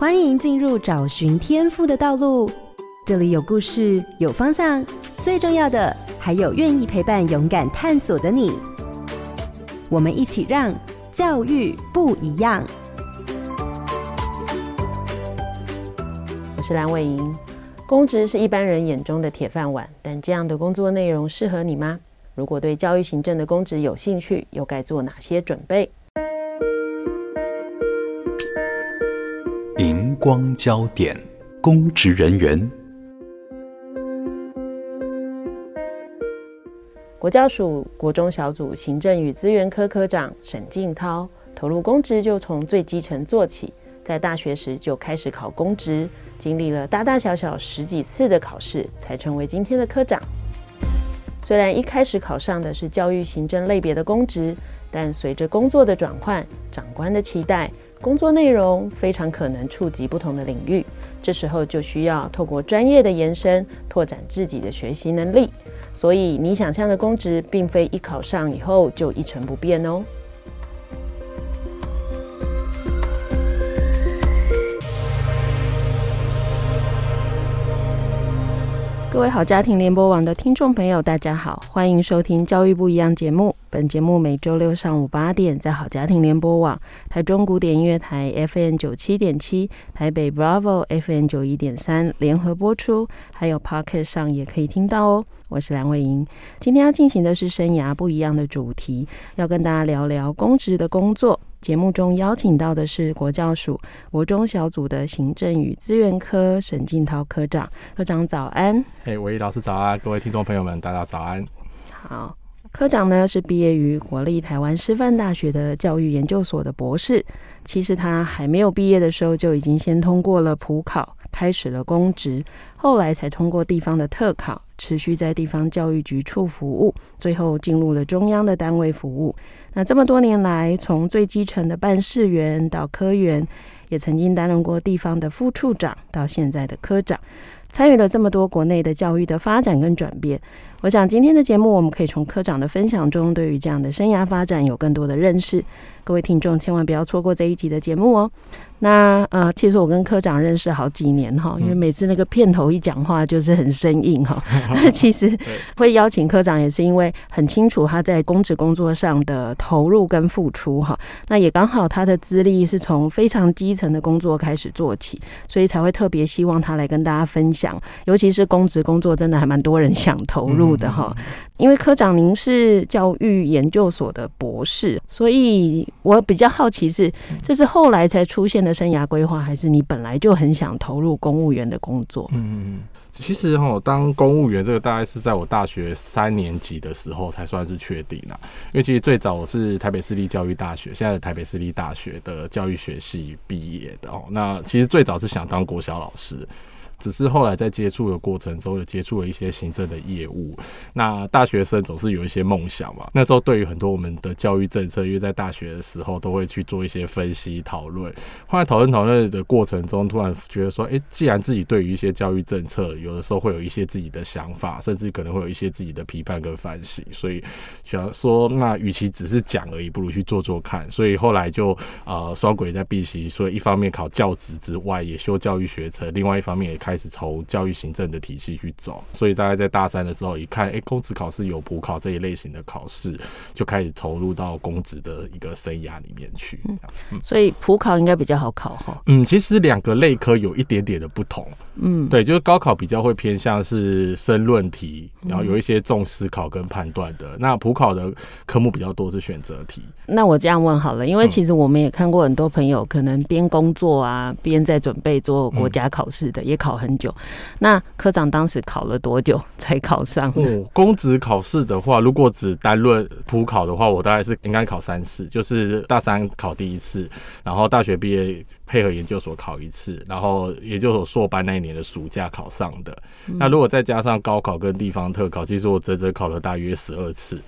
欢迎进入找寻天赋的道路。这里有故事，有方向，最重要的还有愿意陪伴、勇敢探索的你。我们一起让教育不一样。我是蓝伟莹。公职是一般人眼中的铁饭碗，但这样的工作内容适合你吗？如果对教育行政的公职有兴趣，又该做哪些准备？光焦点，公职人员。国教署国中小组行政与资源科科长沈静涛投入公职就从最基层做起，在大学时就开始考公职。经历了大大小小十几次的考试，才成为今天的科长。虽然一开始考上的是教育行政类别的公职，但随着工作的转换、长官的期待，工作内容非常可能触及不同的领域。这时候就需要透过专业的延伸，拓展自己的学习能力。所以，你想象的公职，并非一考上以后就一成不变哦。各位好家庭联播网的听众朋友，大家好，欢迎收听《教育不一样》节目。本节目每周六上午八点在好家庭联播网、台中古典音乐台 FM 九七点七、台北 Bravo FM 九一点三联合播出，还有 Pocket 上也可以听到哦。我是梁伟莹，今天要进行的是生涯不一样的主题，要跟大家聊聊公职的工作。节目中邀请到的是国教署国中小组的行政与资源科沈静涛科长，科长早安。嘿，伟莹老师早安，各位听众朋友们，大家早安。好，科长呢是毕业于国立台湾师范大学的教育研究所的博士。其实他还没有毕业的时候，就已经先通过了普考，开始了公职，后来才通过地方的特考，持续在地方教育局处服务，最后进入了中央的单位服务。那这么多年来，从最基层的办事员到科员，也曾经担任过地方的副处长，到现在的科长，参与了这么多国内的教育的发展跟转变。我想今天的节目，我们可以从科长的分享中，对于这样的生涯发展有更多的认识。各位听众千万不要错过这一集的节目哦。那呃，其实我跟科长认识好几年哈，因为每次那个片头一讲话就是很生硬哈。那 其实会邀请科长也是因为很清楚他在公职工作上的投入跟付出哈。那也刚好他的资历是从非常基层的工作开始做起，所以才会特别希望他来跟大家分享。尤其是公职工作，真的还蛮多人想投入的哈。因为科长您是教育研究所的博士，所以我比较好奇是这是后来才出现的生涯规划，还是你本来就很想投入公务员的工作？嗯，其实哈，当公务员这个大概是在我大学三年级的时候才算是确定了，因为其实最早我是台北市立教育大学，现在的台北市立大学的教育学系毕业的哦。那其实最早是想当国小老师。只是后来在接触的过程中，有接触了一些行政的业务。那大学生总是有一些梦想嘛。那时候对于很多我们的教育政策，因为在大学的时候都会去做一些分析讨论。后来讨论讨论的过程中，突然觉得说，哎、既然自己对于一些教育政策，有的时候会有一些自己的想法，甚至可能会有一些自己的批判跟反省，所以想说，那与其只是讲而已，不如去做做看。所以后来就呃双轨在并行，所以一方面考教职之外，也修教育学程，另外一方面也开始从教育行政的体系去走，所以大概在大三的时候，一看，哎、欸，公职考试有补考这一类型的考试，就开始投入到公职的一个生涯里面去。嗯，所以普考应该比较好考哈。嗯，其实两个类科有一点点的不同。嗯，对，就是高考比较会偏向是申论题，然后有一些重思考跟判断的。那普考的科目比较多是选择题。那我这样问好了，因为其实我们也看过很多朋友可能边工作啊边在准备做国家考试的，也考很久。那科长当时考了多久 才考上？哦，公职考试的话，如果只单论普考的话，我大概是应该考三次，就是大三考第一次，然后大学毕业配合研究所考一次，然后研究所硕班那一年的暑假考上的。那如果再加上高考跟地方特考，其实我整整考了大约十二次。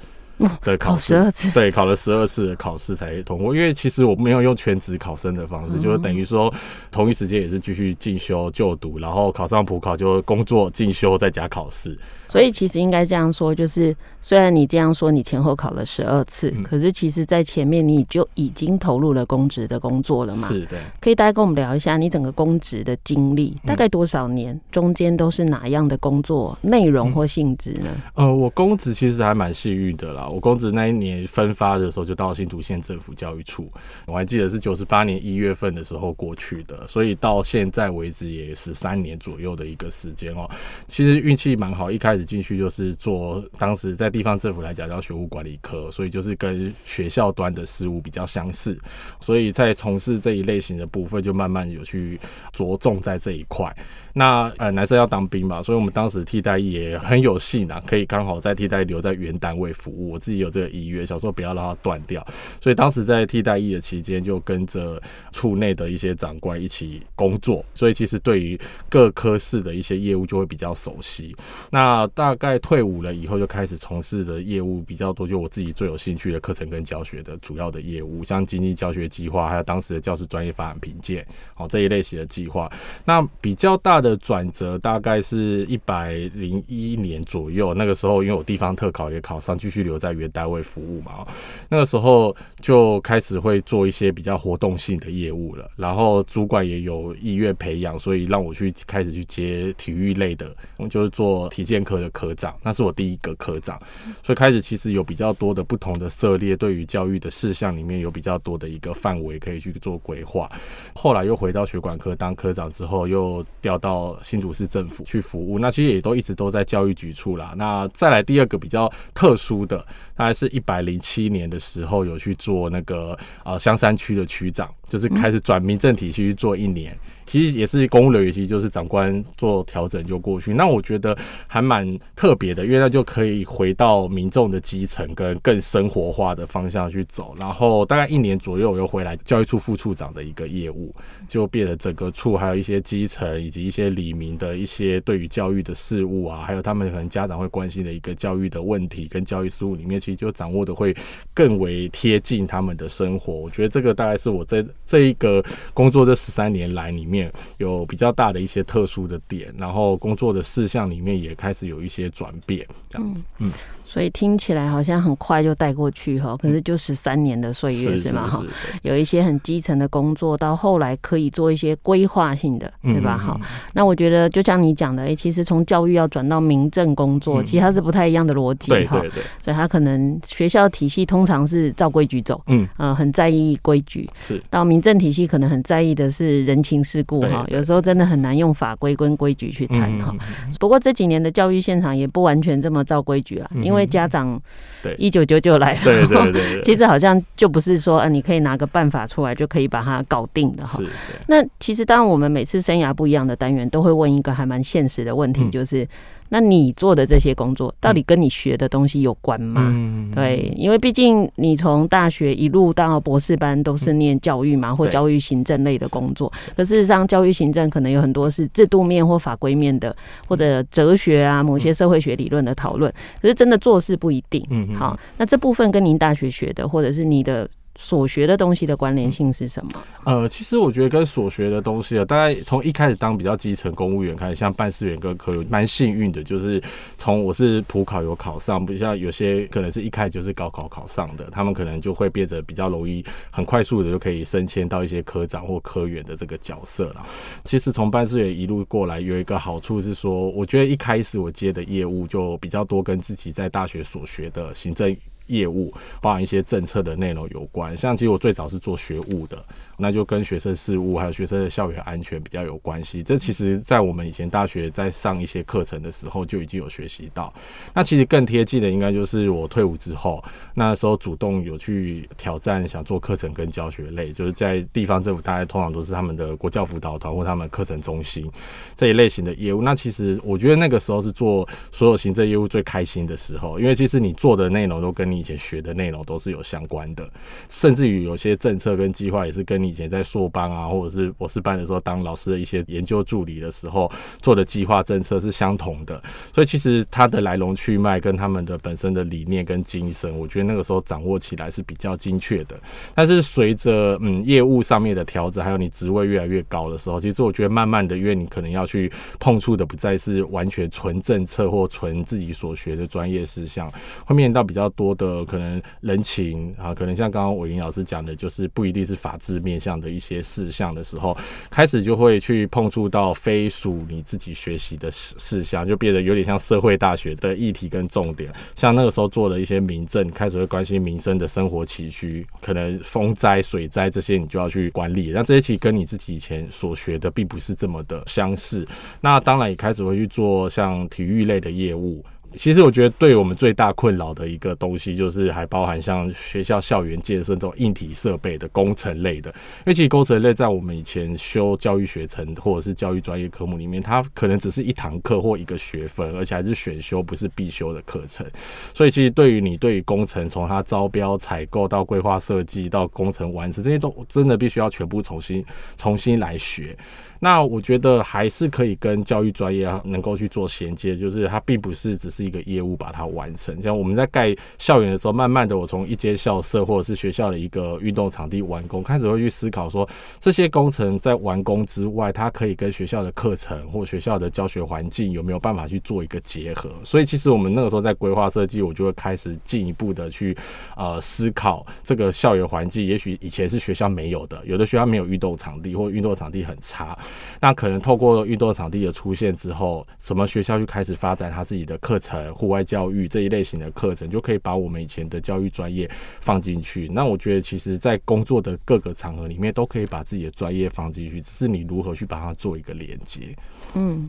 的 考试，十二次，对，考了十二次的考试才通过。因为其实我没有用全职考生的方式，就是等于说同一时间也是继续进修就读，然后考上普考就工作进修再加考试。所以其实应该这样说，就是虽然你这样说你前后考了十二次，可是其实在前面你就已经投入了公职的工作了嘛？是的。可以大家跟我们聊一下你整个公职的经历，大概多少年？中间都是哪样的工作内容或性质呢？呃，我公职其实还蛮幸运的啦。我公职那一年分发的时候就到新竹县政府教育处，我还记得是九十八年一月份的时候过去的，所以到现在为止也十三年左右的一个时间哦。其实运气蛮好，一开始。进去就是做，当时在地方政府来讲叫学务管理科，所以就是跟学校端的事务比较相似，所以在从事这一类型的部分，就慢慢有去着重在这一块。那呃，男生要当兵嘛，所以我们当时替代也很有幸啊，可以刚好在替代留在原单位服务。我自己有这个意愿，想说不要让它断掉，所以当时在替代役的期间，就跟着处内的一些长官一起工作，所以其实对于各科室的一些业务就会比较熟悉。那大概退伍了以后，就开始从事的业务比较多，就我自己最有兴趣的课程跟教学的主要的业务，像经济教学计划，还有当时的教师专业发展评鉴，好这一类型的计划。那比较大。的转折大概是一百零一年左右，那个时候因为我地方特考也考上，继续留在原单位服务嘛。那个时候就开始会做一些比较活动性的业务了，然后主管也有意愿培养，所以让我去开始去接体育类的，就是做体健科的科长，那是我第一个科长，所以开始其实有比较多的不同的涉猎，对于教育的事项里面有比较多的一个范围可以去做规划。后来又回到学管科当科长之后，又调到。新竹市政府去服务，那其实也都一直都在教育局处啦。那再来第二个比较特殊的，大概是一百零七年的时候有去做那个呃香山区的区长，就是开始转民政体系去做一年。其实也是公务人员，其实就是长官做调整就过去。那我觉得还蛮特别的，因为那就可以回到民众的基层，跟更生活化的方向去走。然后大概一年左右，我又回来教育处副处长的一个业务，就变得整个处还有一些基层以及一些里民的一些对于教育的事务啊，还有他们可能家长会关心的一个教育的问题跟教育事务里面，其实就掌握的会更为贴近他们的生活。我觉得这个大概是我在这一个工作这十三年来里面。有比较大的一些特殊的点，然后工作的事项里面也开始有一些转变，这样子，嗯。所以听起来好像很快就带过去哈，可是就十三年的岁月是吗？哈，有一些很基层的工作，到后来可以做一些规划性的，对吧？哈，那我觉得就像你讲的，哎，其实从教育要转到民政工作，其实它是不太一样的逻辑哈。对对对。所以他可能学校体系通常是照规矩走，嗯，呃，很在意规矩。是。到民政体系可能很在意的是人情世故哈，有时候真的很难用法规跟规矩去谈哈。不过这几年的教育现场也不完全这么照规矩了，因为。因为家长对。一九九九来了，对对对，其实好像就不是说，啊，你可以拿个办法出来就可以把它搞定的哈。那其实当然，我们每次生涯不一样的单元都会问一个还蛮现实的问题，就是。那你做的这些工作，到底跟你学的东西有关吗？嗯、对，因为毕竟你从大学一路到博士班都是念教育嘛，嗯、或教育行政类的工作。可事实上，教育行政可能有很多是制度面或法规面的，或者哲学啊，某些社会学理论的讨论。可是真的做事不一定。嗯，好，那这部分跟您大学学的，或者是你的。所学的东西的关联性是什么？呃，其实我觉得跟所学的东西啊，大概从一开始当比较基层公务员开始，像办事员跟科员，蛮幸运的，就是从我是普考有考上，不像有些可能是一开始就是高考考上的，他们可能就会变得比较容易，很快速的就可以升迁到一些科长或科员的这个角色了。其实从办事员一路过来，有一个好处是说，我觉得一开始我接的业务就比较多，跟自己在大学所学的行政。业务包含一些政策的内容有关，像其实我最早是做学务的，那就跟学生事务还有学生的校园安全比较有关系。这其实，在我们以前大学在上一些课程的时候就已经有学习到。那其实更贴近的，应该就是我退伍之后，那时候主动有去挑战，想做课程跟教学类，就是在地方政府，大概通常都是他们的国教辅导团或他们课程中心这一类型的业务。那其实我觉得那个时候是做所有行政业务最开心的时候，因为其实你做的内容都跟你以前学的内容都是有相关的，甚至于有些政策跟计划也是跟你以前在硕班啊，或者是博士班的时候当老师的一些研究助理的时候做的计划政策是相同的。所以其实它的来龙去脉跟他们的本身的理念跟精神，我觉得那个时候掌握起来是比较精确的。但是随着嗯业务上面的调整，还有你职位越来越高的时候，其实我觉得慢慢的，因为你可能要去碰触的不再是完全纯政策或纯自己所学的专业事项，会面临到比较多的可能人情啊，可能像刚刚伟林老师讲的，就是不一定是法治面向的一些事项的时候，开始就会去碰触到非属你自己学习的事事项，就变得有点像社会大学的议题跟重点。像那个时候做了一些民政，开始会关心民生的生活起居，可能风灾、水灾这些你就要去管理。那这些其实跟你自己以前所学的并不是这么的相似。那当然也开始会去做像体育类的业务。其实我觉得，对我们最大困扰的一个东西，就是还包含像学校校园建设这种硬体设备的工程类的。因为其实工程类在我们以前修教育学程或者是教育专业科目里面，它可能只是一堂课或一个学分，而且还是选修，不是必修的课程。所以其实对于你对于工程，从它招标、采购到规划设计到工程完成，这些都真的必须要全部重新重新来学。那我觉得还是可以跟教育专业能够去做衔接，就是它并不是只是一个业务把它完成。像我们在盖校园的时候，慢慢的我从一间校舍或者是学校的一个运动场地完工，开始会去思考说，这些工程在完工之外，它可以跟学校的课程或学校的教学环境有没有办法去做一个结合。所以其实我们那个时候在规划设计，我就会开始进一步的去呃思考这个校园环境，也许以前是学校没有的，有的学校没有运动场地，或运动场地很差。那可能透过运动场地的出现之后，什么学校就开始发展他自己的课程，户外教育这一类型的课程，就可以把我们以前的教育专业放进去。那我觉得，其实，在工作的各个场合里面，都可以把自己的专业放进去，只是你如何去把它做一个连接。嗯。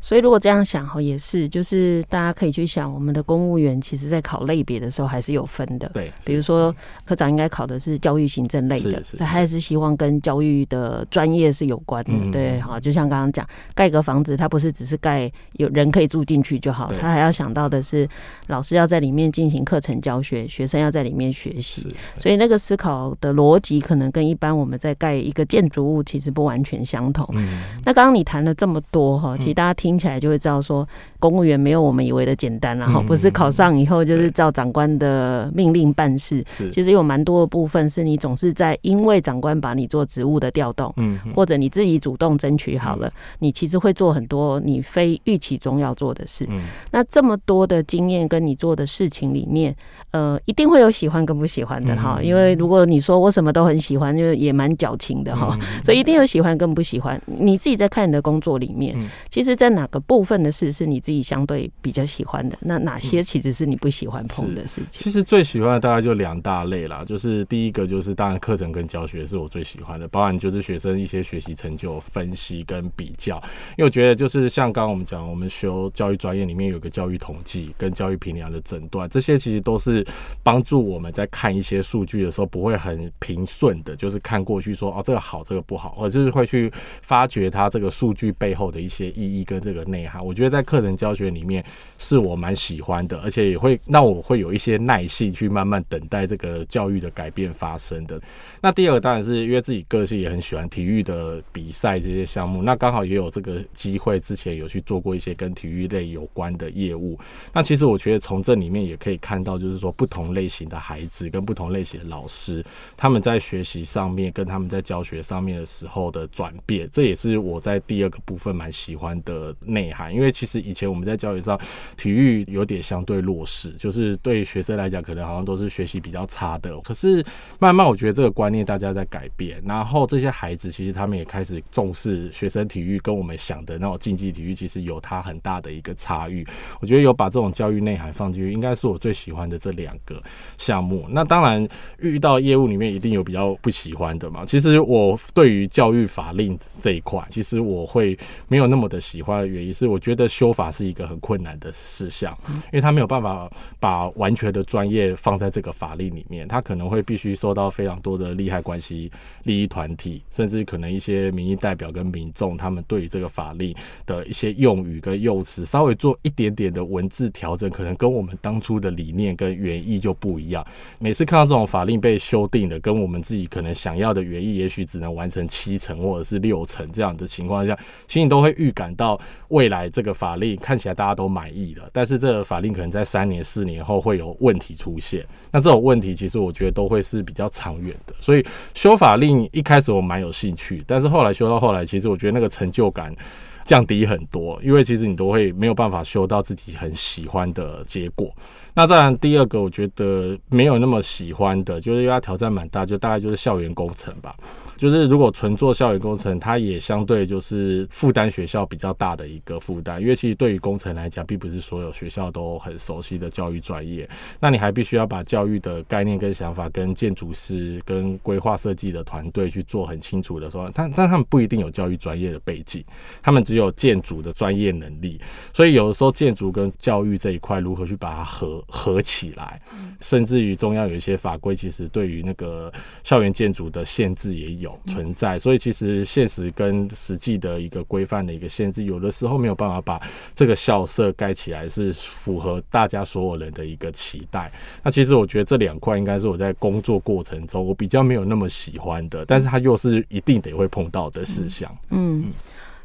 所以如果这样想哈，也是，就是大家可以去想，我们的公务员其实在考类别的时候还是有分的。对，比如说科长应该考的是教育行政类的，所以还是希望跟教育的专业是有关的。嗯、对，好，就像刚刚讲，盖个房子，他不是只是盖有人可以住进去就好，他还要想到的是老师要在里面进行课程教学，学生要在里面学习。所以那个思考的逻辑可能跟一般我们在盖一个建筑物其实不完全相同。嗯、那刚刚你谈了这么多哈，其实大家听。听起来就会知道说，公务员没有我们以为的简单，然后不是考上以后就是照长官的命令办事。其实有蛮多的部分是你总是在因为长官把你做职务的调动，嗯或者你自己主动争取好了，你其实会做很多你非预期中要做的事。嗯那这么多的经验跟你做的事情里面，呃，一定会有喜欢跟不喜欢的哈。因为如果你说我什么都很喜欢，就也蛮矫情的哈。所以一定有喜欢跟不喜欢。你自己在看你的工作里面，其实，在哪哪个部分的事是你自己相对比较喜欢的？那哪些其实是你不喜欢碰的事情？其实最喜欢的大概就两大类啦，就是第一个就是当然课程跟教学是我最喜欢的，包含就是学生一些学习成就分析跟比较。因为我觉得就是像刚刚我们讲，我们学教育专业里面有个教育统计跟教育评量的诊断，这些其实都是帮助我们在看一些数据的时候不会很平顺的，就是看过去说哦这个好这个不好，我就是会去发掘它这个数据背后的一些意义跟。这个内涵，我觉得在课程教学里面是我蛮喜欢的，而且也会让我会有一些耐性去慢慢等待这个教育的改变发生的。那第二个当然是因为自己个性也很喜欢体育的比赛这些项目，那刚好也有这个机会，之前有去做过一些跟体育类有关的业务。那其实我觉得从这里面也可以看到，就是说不同类型的孩子跟不同类型的老师，他们在学习上面跟他们在教学上面的时候的转变，这也是我在第二个部分蛮喜欢的。内涵，因为其实以前我们在教育上，体育有点相对弱势，就是对学生来讲，可能好像都是学习比较差的。可是慢慢，我觉得这个观念大家在改变，然后这些孩子其实他们也开始重视学生体育，跟我们想的那种竞技体育其实有它很大的一个差异。我觉得有把这种教育内涵放进去，应该是我最喜欢的这两个项目。那当然遇到业务里面一定有比较不喜欢的嘛。其实我对于教育法令这一块，其实我会没有那么的喜欢的。原因是，我觉得修法是一个很困难的事项，因为他没有办法把完全的专业放在这个法令里面，他可能会必须受到非常多的利害关系、利益团体，甚至可能一些民意代表跟民众，他们对于这个法令的一些用语跟用词，稍微做一点点的文字调整，可能跟我们当初的理念跟原意就不一样。每次看到这种法令被修订的，跟我们自己可能想要的原意，也许只能完成七成或者是六成这样的情况下，心里都会预感到未来这个法令看起来大家都满意了，但是这个法令可能在三年、四年后会有问题出现。那这种问题其实我觉得都会是比较长远的。所以修法令一开始我蛮有兴趣，但是后来修到后来，其实我觉得那个成就感降低很多，因为其实你都会没有办法修到自己很喜欢的结果。那当然，第二个我觉得没有那么喜欢的，就是因为它挑战蛮大，就大概就是校园工程吧。就是如果纯做校园工程，它也相对就是负担学校比较大的一个负担，因为其实对于工程来讲，并不是所有学校都很熟悉的教育专业。那你还必须要把教育的概念跟想法，跟建筑师、跟规划设计的团队去做很清楚的时候，但但他们不一定有教育专业的背景，他们只有建筑的专业能力。所以有的时候建筑跟教育这一块如何去把它合合起来，甚至于中央有一些法规，其实对于那个校园建筑的限制也有。存在，所以其实现实跟实际的一个规范的一个限制，有的时候没有办法把这个校舍盖起来是符合大家所有人的一个期待。那其实我觉得这两块应该是我在工作过程中我比较没有那么喜欢的，但是它又是一定得会碰到的事项。嗯。嗯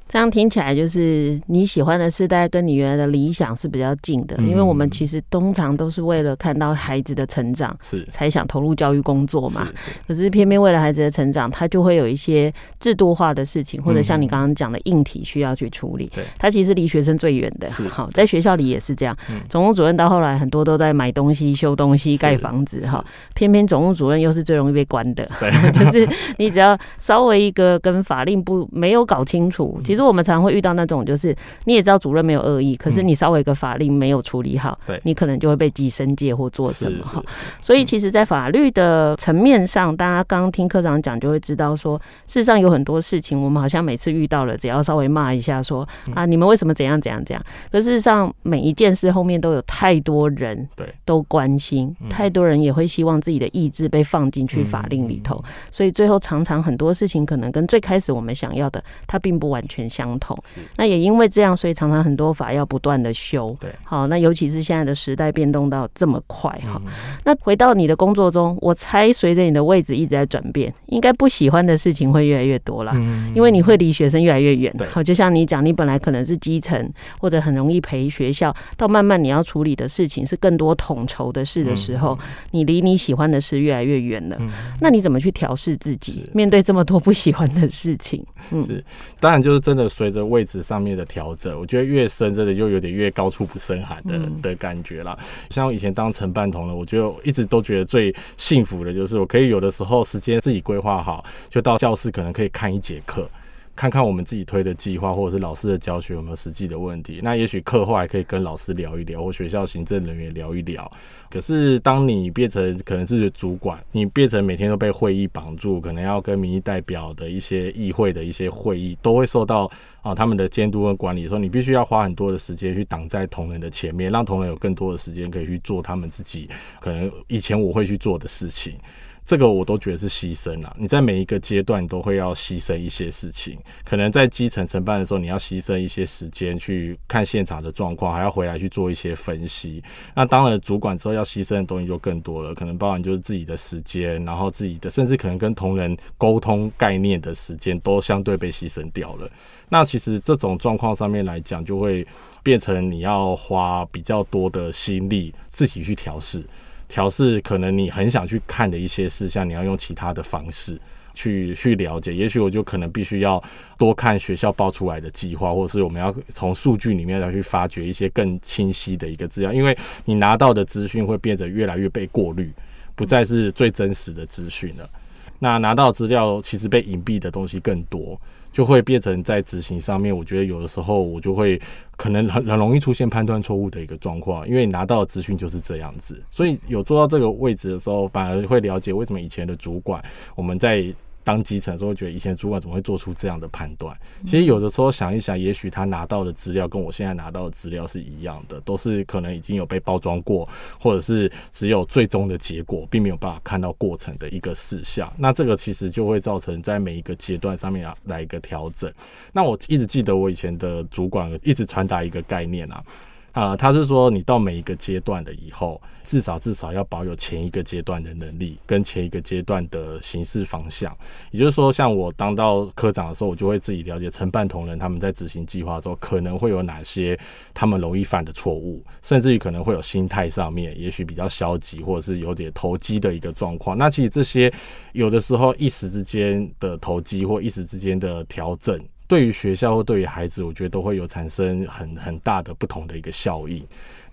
这样听起来就是你喜欢的世代跟你原来的理想是比较近的，因为我们其实通常都是为了看到孩子的成长，是才想投入教育工作嘛。可是偏偏为了孩子的成长，他就会有一些制度化的事情，或者像你刚刚讲的硬体需要去处理。对，他其实离学生最远的。好，在学校里也是这样。总务主任到后来很多都在买东西、修东西、盖房子。哈，偏偏总务主任又是最容易被关的。对，就是你只要稍微一个跟法令不没有搞清楚，其实我们常常会遇到那种，就是你也知道主任没有恶意，可是你稍微一个法令没有处理好，对，你可能就会被记申诫或做什么哈。所以其实，在法律的层面上，大家刚刚听科长讲，就会知道说，事实上有很多事情，我们好像每次遇到了，只要稍微骂一下说啊，你们为什么怎样怎样怎样？可事实上，每一件事后面都有太多人对都关心，太多人也会希望自己的意志被放进去法令里头，所以最后常常很多事情可能跟最开始我们想要的，它并不完全相同。那也因为这样，所以常常很多法要不断的修。对，好，那尤其是现在的时代变动到这么快哈。那回到你的工作中，我猜随着你的位置一直在转变，应该不喜欢的事情会越来越多了。嗯，因为你会离学生越来越远。对，好，就像你讲，你本来可能是基层或者很容易陪学校，到慢慢你要处理的事情是更多统筹的事的时候，你离你喜欢的事越来越远了。那你怎么去调试自己，面对这么多不喜欢的事情？嗯，是，当然就是真的随。着位置上面的调整，我觉得越深，真的就有点越高处不胜寒的的感觉啦。像我以前当承办同了，我觉得一直都觉得最幸福的就是我可以有的时候时间自己规划好，就到教室可能可以看一节课。看看我们自己推的计划，或者是老师的教学有没有实际的问题。那也许课后还可以跟老师聊一聊，或学校行政人员聊一聊。可是当你变成可能是主管，你变成每天都被会议绑住，可能要跟民意代表的一些议会的一些会议，都会受到啊他们的监督跟管理的时候，你必须要花很多的时间去挡在同仁的前面，让同仁有更多的时间可以去做他们自己可能以前我会去做的事情。这个我都觉得是牺牲了。你在每一个阶段都会要牺牲一些事情，可能在基层承办的时候，你要牺牲一些时间去看现场的状况，还要回来去做一些分析。那当了主管之后，要牺牲的东西就更多了，可能包含就是自己的时间，然后自己的甚至可能跟同仁沟通概念的时间都相对被牺牲掉了。那其实这种状况上面来讲，就会变成你要花比较多的心力自己去调试。调试可能你很想去看的一些事项，你要用其他的方式去去了解。也许我就可能必须要多看学校报出来的计划，或是我们要从数据里面来去发掘一些更清晰的一个资料。因为你拿到的资讯会变得越来越被过滤，不再是最真实的资讯了。那拿到资料其实被隐蔽的东西更多。就会变成在执行上面，我觉得有的时候我就会可能很很容易出现判断错误的一个状况，因为你拿到资讯就是这样子，所以有做到这个位置的时候，反而会了解为什么以前的主管我们在当基层的时候，会觉得以前主管怎么会做出这样的判断？其实有的时候想一想，也许他拿到的资料跟我现在拿到的资料是一样的，都是可能已经有被包装过，或者是只有最终的结果，并没有办法看到过程的一个事项。那这个其实就会造成在每一个阶段上面来一个调整。那我一直记得我以前的主管一直传达一个概念啊。啊、他是说，你到每一个阶段的以后，至少至少要保有前一个阶段的能力，跟前一个阶段的行事方向。也就是说，像我当到科长的时候，我就会自己了解承办同仁他们在执行计划的时候，可能会有哪些他们容易犯的错误，甚至于可能会有心态上面，也许比较消极，或者是有点投机的一个状况。那其实这些有的时候一时之间的投机，或一时之间的调整。对于学校或对于孩子，我觉得都会有产生很很大的不同的一个效应。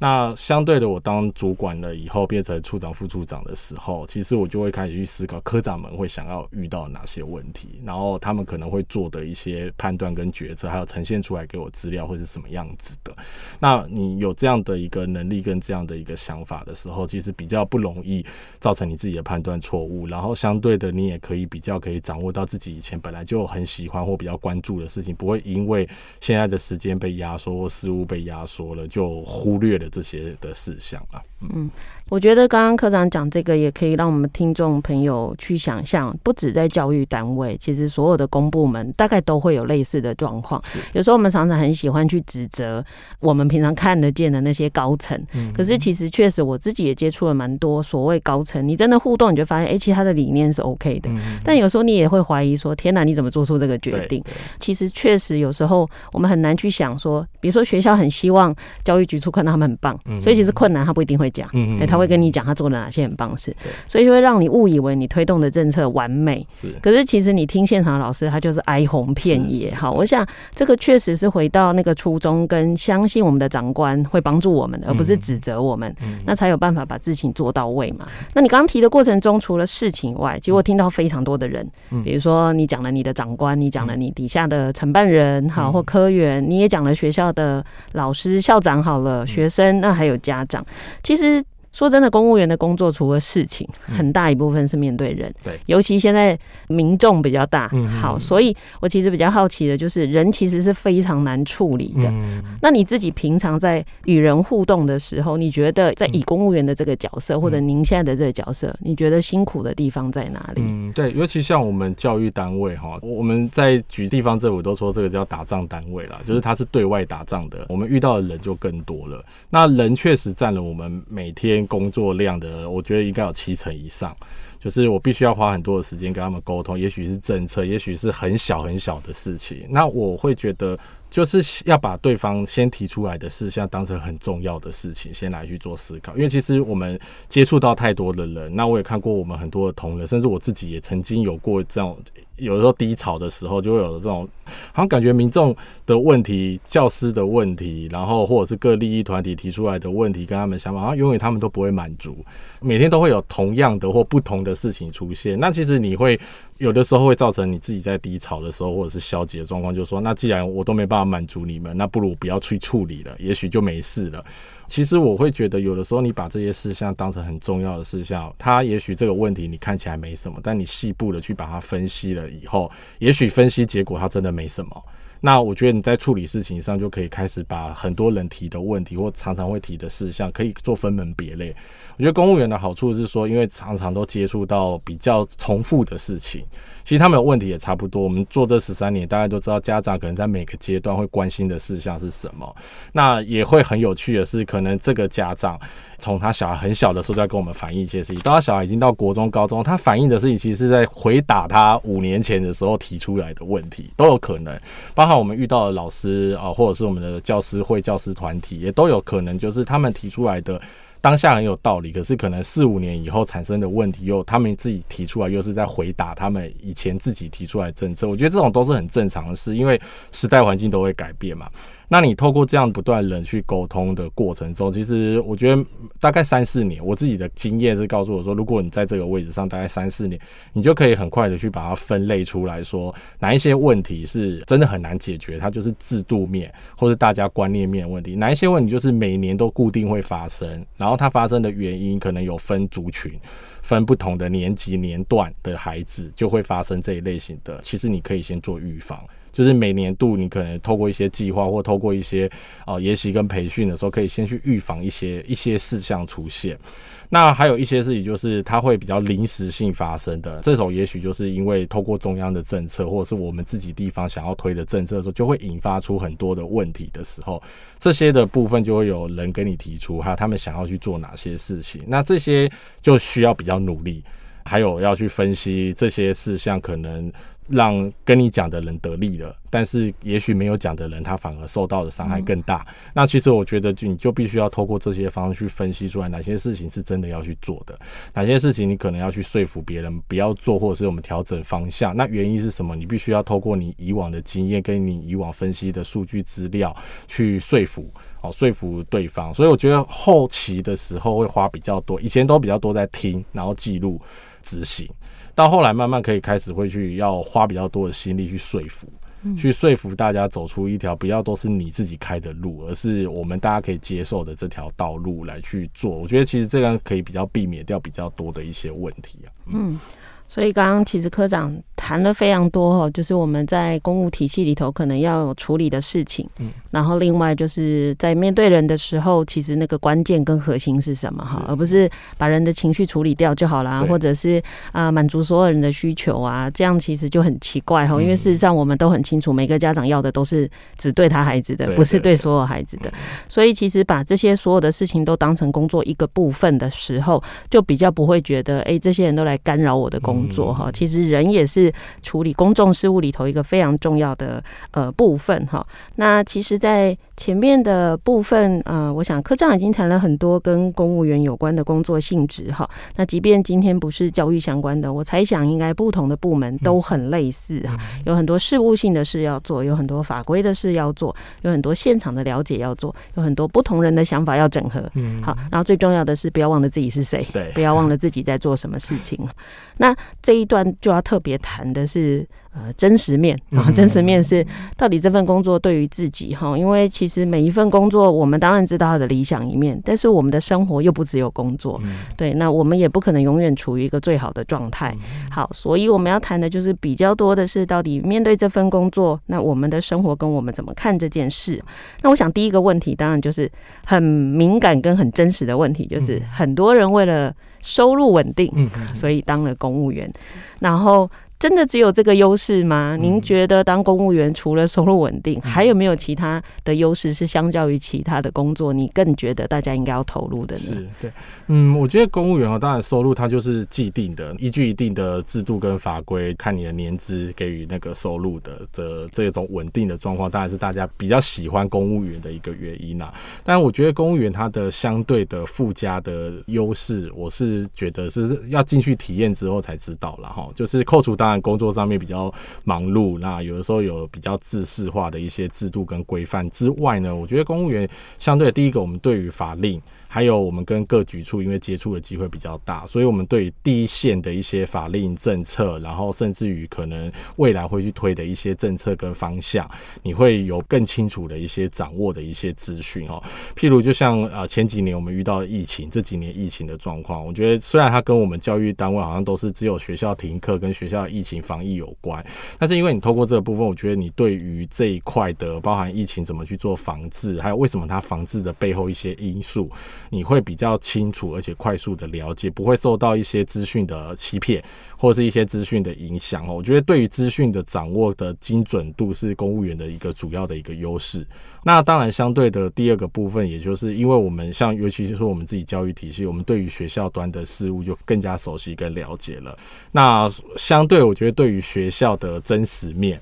那相对的，我当主管了以后，变成处长、副处长的时候，其实我就会开始去思考科长们会想要遇到哪些问题，然后他们可能会做的一些判断跟决策，还有呈现出来给我资料会是什么样子的。那你有这样的一个能力跟这样的一个想法的时候，其实比较不容易造成你自己的判断错误，然后相对的，你也可以比较可以掌握到自己以前本来就很喜欢或比较关注的事情，不会因为现在的时间被压缩或事务被压缩了，就忽略了这些的事项啊。嗯。我觉得刚刚科长讲这个，也可以让我们听众朋友去想象，不止在教育单位，其实所有的公部门大概都会有类似的状况。有时候我们常常很喜欢去指责我们平常看得见的那些高层，可是其实确实我自己也接触了蛮多所谓高层，你真的互动，你就发现，哎，其实他的理念是 OK 的。但有时候你也会怀疑说，天哪，你怎么做出这个决定？其实确实有时候我们很难去想说，比如说学校很希望教育局处看到他们很棒，所以其实困难他不一定会讲，哎，他会跟你讲他做了哪些很棒事，所以就会让你误以为你推动的政策完美。是，可是其实你听现场的老师，他就是哀鸿遍野。好，我想这个确实是回到那个初衷，跟相信我们的长官会帮助我们，而不是指责我们，嗯那才有办法把事情做到位嘛。那你刚刚提的过程中，除了事情以外，其实我听到非常多的人，比如说你讲了你的长官，你讲了你底下的承办人，好，或科员，你也讲了学校的老师、校长，好了，学生，那还有家长，其实。说真的，公务员的工作除了事情，很大一部分是面对人。对，尤其现在民众比较大。嗯，好，所以我其实比较好奇的就是，人其实是非常难处理的。嗯，那你自己平常在与人互动的时候，你觉得在以公务员的这个角色，或者您现在的这个角色，你觉得辛苦的地方在哪里？嗯，对，尤其像我们教育单位哈，我们在举地方政府都说这个叫打仗单位啦，就是它是对外打仗的，我们遇到的人就更多了。那人确实占了我们每天。工作量的，我觉得应该有七成以上，就是我必须要花很多的时间跟他们沟通，也许是政策，也许是很小很小的事情，那我会觉得。就是要把对方先提出来的事项当成很重要的事情，先来去做思考。因为其实我们接触到太多的人，那我也看过我们很多的同仁，甚至我自己也曾经有过这样，有时候低潮的时候，就会有这种，好像感觉民众的问题、教师的问题，然后或者是各利益团体提出来的问题，跟他们想法，好像永远他们都不会满足，每天都会有同样的或不同的事情出现。那其实你会。有的时候会造成你自己在低潮的时候，或者是消极的状况，就说，那既然我都没办法满足你们，那不如不要去处理了，也许就没事了。其实我会觉得，有的时候你把这些事项当成很重要的事项，它也许这个问题你看起来没什么，但你细部的去把它分析了以后，也许分析结果它真的没什么。那我觉得你在处理事情上就可以开始把很多人提的问题或常常会提的事项，可以做分门别类。我觉得公务员的好处是说，因为常常都接触到比较重复的事情。其实他们的问题也差不多。我们做这十三年，大家都知道家长可能在每个阶段会关心的事项是什么。那也会很有趣的是，可能这个家长从他小孩很小的时候就在跟我们反映一些事情，到他小孩已经到国中、高中，他反映的事情其实是在回答他五年前的时候提出来的问题，都有可能。包括我们遇到的老师啊，或者是我们的教师会、教师团体，也都有可能，就是他们提出来的。当下很有道理，可是可能四五年以后产生的问题，又他们自己提出来，又是在回答他们以前自己提出来政策。我觉得这种都是很正常的事，因为时代环境都会改变嘛。那你透过这样不断人去沟通的过程中，其实我觉得大概三四年，我自己的经验是告诉我说，如果你在这个位置上大概三四年，你就可以很快的去把它分类出来说，哪一些问题是真的很难解决，它就是制度面或是大家观念面问题；哪一些问题就是每年都固定会发生，然后它发生的原因可能有分族群。分不同的年级年段的孩子就会发生这一类型的，其实你可以先做预防。就是每年度你可能透过一些计划或透过一些呃研习跟培训的时候，可以先去预防一些一些事项出现。那还有一些事情就是它会比较临时性发生的，这种也许就是因为透过中央的政策或者是我们自己地方想要推的政策的时候，就会引发出很多的问题的时候，这些的部分就会有人跟你提出还有，他们想要去做哪些事情，那这些就需要比较努力，还有要去分析这些事项可能。让跟你讲的人得利了，但是也许没有讲的人，他反而受到的伤害更大。嗯。那其实我觉得，就你就必须要透过这些方式去分析出来，哪些事情是真的要去做的，哪些事情你可能要去说服别人不要做，或者是我们调整方向。那原因是什么？你必须要透过你以往的经验跟你以往分析的数据资料去说服，哦，说服对方。所以我觉得后期的时候会花比较多，以前都比较多在听，然后记录、执行。到后来慢慢可以开始会去要花比较多的心力去说服，去说服大家走出一条不要都是你自己开的路，而是我们大家可以接受的这条道路来去做。我觉得其实这样可以比较避免掉比较多的一些问题啊。嗯。所以刚刚其实科长谈了非常多哈，就是我们在公务体系里头可能要有处理的事情，嗯，然后另外就是在面对人的时候，其实那个关键跟核心是什么哈，而不是把人的情绪处理掉就好了，或者是啊满足所有人的需求啊，这样其实就很奇怪哈，因为事实上我们都很清楚，每个家长要的都是只对他孩子的，不是对所有孩子的，所以其实把这些所有的事情都当成工作一个部分的时候，就比较不会觉得哎，这些人都来干扰我的工作。工作哈，其实人也是处理公众事务里头一个非常重要的呃部分哈。那其实，在前面的部分呃，我想科长已经谈了很多跟公务员有关的工作性质哈。那即便今天不是教育相关的，我猜想应该不同的部门都很类似哈，有很多事务性的事要做，有很多法规的事要做，有很多现场的了解要做，有很多不同人的想法要整合。嗯，好，然后最重要的是不要忘了自己是谁，对，不要忘了自己在做什么事情。那这一段就要特别谈的是。呃，真实面啊，真实面是到底这份工作对于自己哈，因为其实每一份工作，我们当然知道它的理想一面，但是我们的生活又不只有工作，对，那我们也不可能永远处于一个最好的状态。好，所以我们要谈的就是比较多的是，到底面对这份工作，那我们的生活跟我们怎么看这件事？那我想第一个问题，当然就是很敏感跟很真实的问题，就是很多人为了收入稳定，所以当了公务员，然后。真的只有这个优势吗？您觉得当公务员除了收入稳定，还有没有其他的优势是相较于其他的工作，你更觉得大家应该要投入的呢？是对，嗯，我觉得公务员啊，当然收入它就是既定的，依据一定的制度跟法规，看你的年资给予那个收入的的这种稳定的状况，当然是大家比较喜欢公务员的一个原因啦。但我觉得公务员它的相对的附加的优势，我是觉得是要进去体验之后才知道了哈，就是扣除工作上面比较忙碌，那有的时候有比较制式化的一些制度跟规范之外呢，我觉得公务员相对第一个，我们对于法令。还有我们跟各局处因为接触的机会比较大，所以我们对第一线的一些法令政策，然后甚至于可能未来会去推的一些政策跟方向，你会有更清楚的一些掌握的一些资讯哦。譬如就像呃前几年我们遇到疫情，这几年疫情的状况，我觉得虽然它跟我们教育单位好像都是只有学校停课跟学校疫情防疫有关，但是因为你透过这个部分，我觉得你对于这一块的包含疫情怎么去做防治，还有为什么它防治的背后一些因素。你会比较清楚，而且快速的了解，不会受到一些资讯的欺骗，或者是一些资讯的影响哦。我觉得对于资讯的掌握的精准度是公务员的一个主要的一个优势。那当然，相对的第二个部分，也就是因为我们像，尤其是说我们自己教育体系，我们对于学校端的事物就更加熟悉跟了解了。那相对，我觉得对于学校的真实面。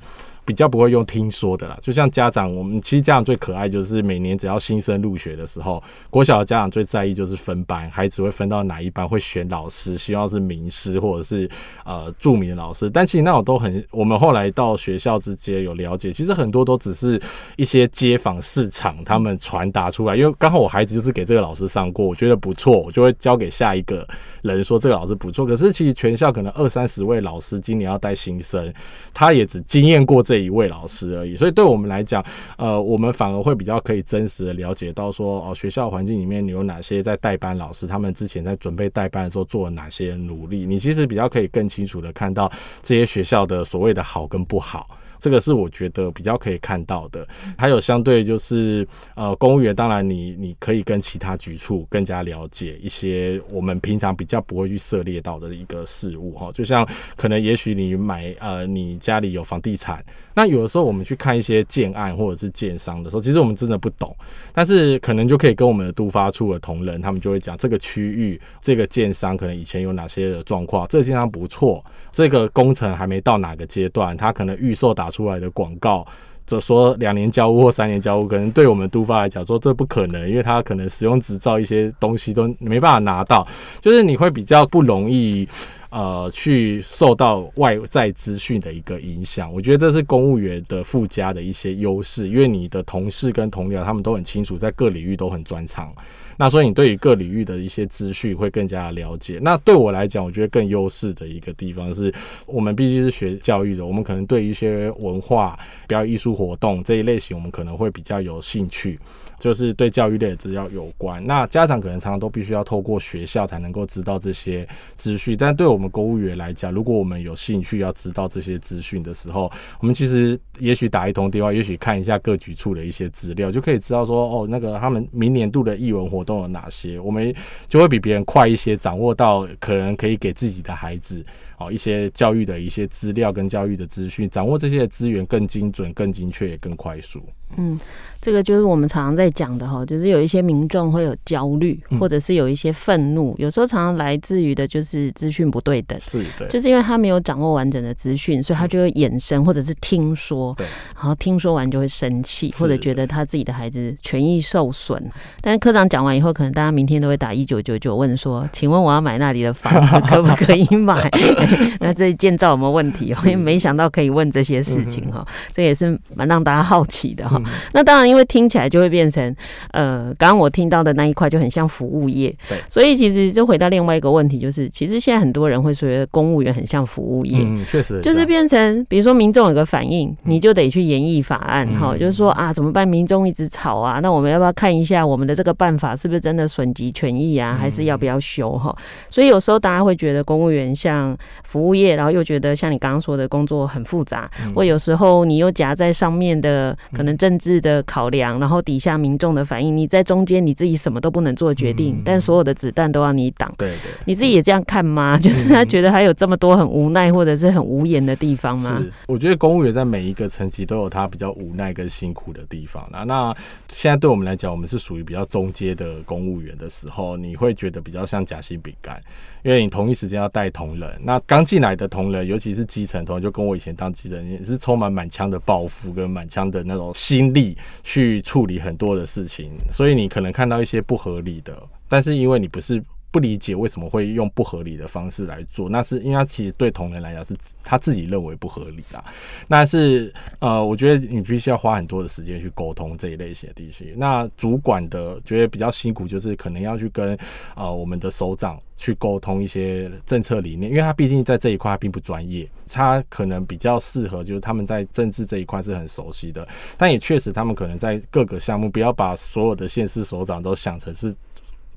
比较不会用听说的啦，就像家长，我们其实家长最可爱就是每年只要新生入学的时候，国小的家长最在意就是分班，孩子会分到哪一班，会选老师，希望是名师或者是呃著名的老师。但其实那种都很，我们后来到学校之间有了解，其实很多都只是一些街坊市场他们传达出来，因为刚好我孩子就是给这个老师上过，我觉得不错，我就会交给下一个人说这个老师不错。可是其实全校可能二三十位老师今年要带新生，他也只经验过这。一位老师而已。所以对我们来讲，呃，我们反而会比较可以真实的了解到说，哦，学校环境里面你有哪些在带班老师，他们之前在准备带班的时候做了哪些努力，你其实比较可以更清楚的看到这些学校的所谓的好跟不好。这个是我觉得比较可以看到的，还有相对就是呃，公务员当然你你可以跟其他局处更加了解一些我们平常比较不会去涉猎到的一个事物哈，就像可能也许你买呃你家里有房地产，那有的时候我们去看一些建案或者是建商的时候，其实我们真的不懂，但是可能就可以跟我们的都发处的同仁，他们就会讲这个区域这个建商可能以前有哪些的状况，这个建商不错，这个工程还没到哪个阶段，他可能预售打出来的广告，就说两年交屋或三年交屋，可能对我们都发来讲说这不可能，因为他可能使用执照一些东西都没办法拿到，就是你会比较不容易呃去受到外在资讯的一个影响。我觉得这是公务员的附加的一些优势，因为你的同事跟同僚他们都很清楚，在各领域都很专长。那所以你对于各领域的一些资讯会更加了解。那对我来讲，我觉得更优势的一个地方是，我们毕竟是学教育的，我们可能对一些文化、表演艺术活动这一类型，我们可能会比较有兴趣。就是对教育类的资料有关，那家长可能常常都必须要透过学校才能够知道这些资讯。但对我我们公务员来讲，如果我们有兴趣要知道这些资讯的时候，我们其实也许打一通电话，也许看一下各局处的一些资料，就可以知道说，哦，那个他们明年度的艺文活动有哪些，我们就会比别人快一些，掌握到可能可以给自己的孩子哦一些教育的一些资料跟教育的资讯，掌握这些资源更精准、更精确也更快速。嗯，这个就是我们常常在讲的哈，就是有一些民众会有焦虑，或者是有一些愤怒，有时候常常来自于的就是资讯不对等，是的，就是因为他没有掌握完整的资讯，所以他就会衍生或者是听说，对，然后听说完就会生气，或者觉得他自己的孩子权益受损。但是科长讲完以后，可能大家明天都会打一九九九问说，请问我要买那里的房子 可不可以买？那这建造有没有问题？因为没想到可以问这些事情哈，这也是蛮让大家好奇的哈。那当然，因为听起来就会变成，呃，刚刚我听到的那一块就很像服务业，对，所以其实就回到另外一个问题，就是其实现在很多人会觉得公务员很像服务业，嗯，确实，就是变成比如说民众有个反应，你就得去演绎法案，哈，就是说啊，怎么办？民众一直吵啊，那我们要不要看一下我们的这个办法是不是真的损及权益啊？还是要不要修哈？所以有时候大家会觉得公务员像服务业，然后又觉得像你刚刚说的工作很复杂，或有时候你又夹在上面的可能政治的考量，然后底下民众的反应，你在中间你自己什么都不能做决定，嗯、但所有的子弹都要你挡。对对，你自己也这样看吗？嗯、就是他觉得还有这么多很无奈或者是很无言的地方吗？是，我觉得公务员在每一个层级都有他比较无奈跟辛苦的地方。那那现在对我们来讲，我们是属于比较中阶的公务员的时候，你会觉得比较像夹心饼干，因为你同一时间要带同仁。那刚进来的同仁，尤其是基层同仁，就跟我以前当基层也是充满满腔的抱负跟满腔的那种心力去处理很多的事情，所以你可能看到一些不合理的，但是因为你不是不理解为什么会用不合理的方式来做，那是因为他其实对同仁来讲是他自己认为不合理啦。那是呃，我觉得你必须要花很多的时间去沟通这一类型的东西。那主管的觉得比较辛苦，就是可能要去跟呃我们的首长去沟通一些政策理念，因为他毕竟在这一块并不专业，他可能比较适合就是他们在政治这一块是很熟悉的，但也确实他们可能在各个项目，不要把所有的县市首长都想成是。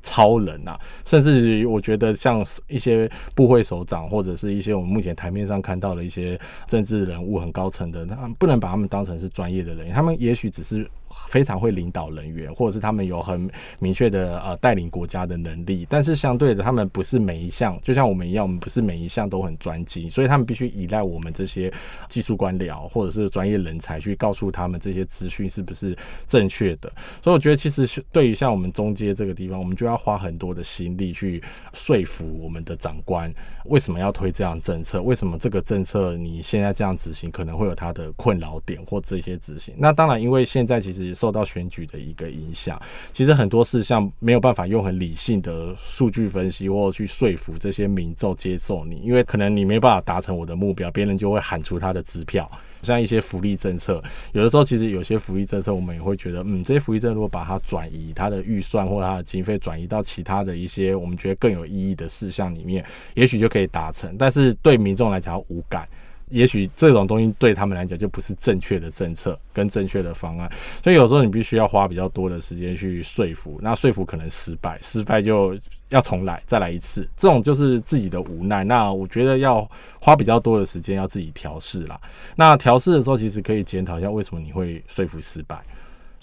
超人啊，甚至于我觉得像一些部会首长，或者是一些我们目前台面上看到的一些政治人物很高层的，他们不能把他们当成是专业的人，他们也许只是。非常会领导人员，或者是他们有很明确的呃带领国家的能力，但是相对的，他们不是每一项，就像我们一样，我们不是每一项都很专精，所以他们必须依赖我们这些技术官僚或者是专业人才去告诉他们这些资讯是不是正确的。所以我觉得，其实对于像我们中阶这个地方，我们就要花很多的心力去说服我们的长官，为什么要推这样政策？为什么这个政策你现在这样执行可能会有它的困扰点或这些执行？那当然，因为现在其实。受到选举的一个影响，其实很多事项没有办法用很理性的数据分析或者去说服这些民众接受你，因为可能你没办法达成我的目标，别人就会喊出他的支票。像一些福利政策，有的时候其实有些福利政策，我们也会觉得，嗯，这些福利政策如果把它转移，它的预算或它的经费转移到其他的一些我们觉得更有意义的事项里面，也许就可以达成。但是对民众来讲无感。也许这种东西对他们来讲就不是正确的政策跟正确的方案，所以有时候你必须要花比较多的时间去说服，那说服可能失败，失败就要重来，再来一次，这种就是自己的无奈。那我觉得要花比较多的时间要自己调试啦。那调试的时候，其实可以检讨一下为什么你会说服失败。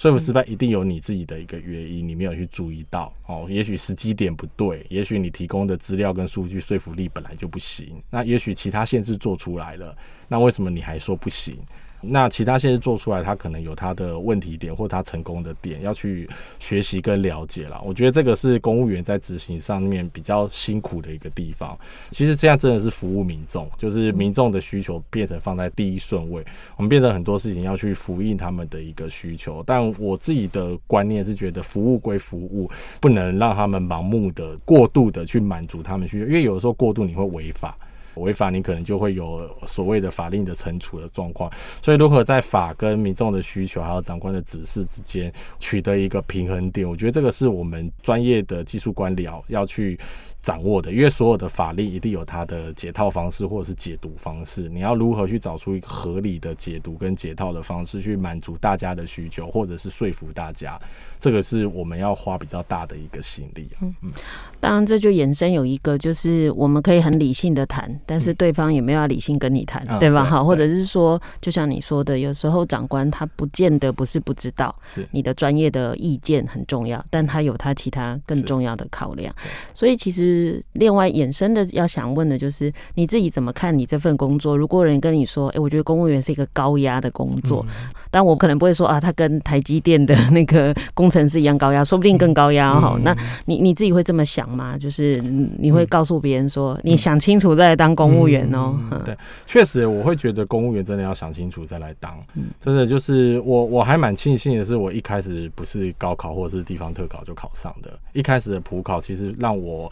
说服失败一定有你自己的一个原因，你没有去注意到哦。也许时机点不对，也许你提供的资料跟数据说服力本来就不行。那也许其他限制做出来了，那为什么你还说不行？那其他县市做出来，他可能有他的问题点或他成功的点，要去学习跟了解了。我觉得这个是公务员在执行上面比较辛苦的一个地方。其实现在真的是服务民众，就是民众的需求变成放在第一顺位，我们变成很多事情要去呼应他们的一个需求。但我自己的观念是觉得，服务归服务，不能让他们盲目的、过度的去满足他们需求，因为有的时候过度你会违法。违法，你可能就会有所谓的法令的惩处的状况。所以，如何在法跟民众的需求还有长官的指示之间取得一个平衡点，我觉得这个是我们专业的技术官僚要去掌握的。因为所有的法令一定有它的解套方式或者是解读方式，你要如何去找出一个合理的解读跟解套的方式，去满足大家的需求，或者是说服大家。这个是我们要花比较大的一个心力。嗯嗯，当然这就衍生有一个，就是我们可以很理性的谈，但是对方也没有要理性跟你谈，嗯、对吧？好，或者是说，就像你说的，有时候长官他不见得不是不知道，是你的专业的意见很重要，但他有他其他更重要的考量。所以其实另外衍生的要想问的就是，你自己怎么看你这份工作？如果人跟你说，哎，我觉得公务员是一个高压的工作，嗯、但我可能不会说啊，他跟台积电的那个工程师一样高压，说不定更高压哈。那你你自己会这么想吗？就是你会告诉别人说，你想清楚再来当公务员哦。对，确实我会觉得公务员真的要想清楚再来当。真的就是我我还蛮庆幸的是，我一开始不是高考或者是地方特考就考上的。一开始的普考其实让我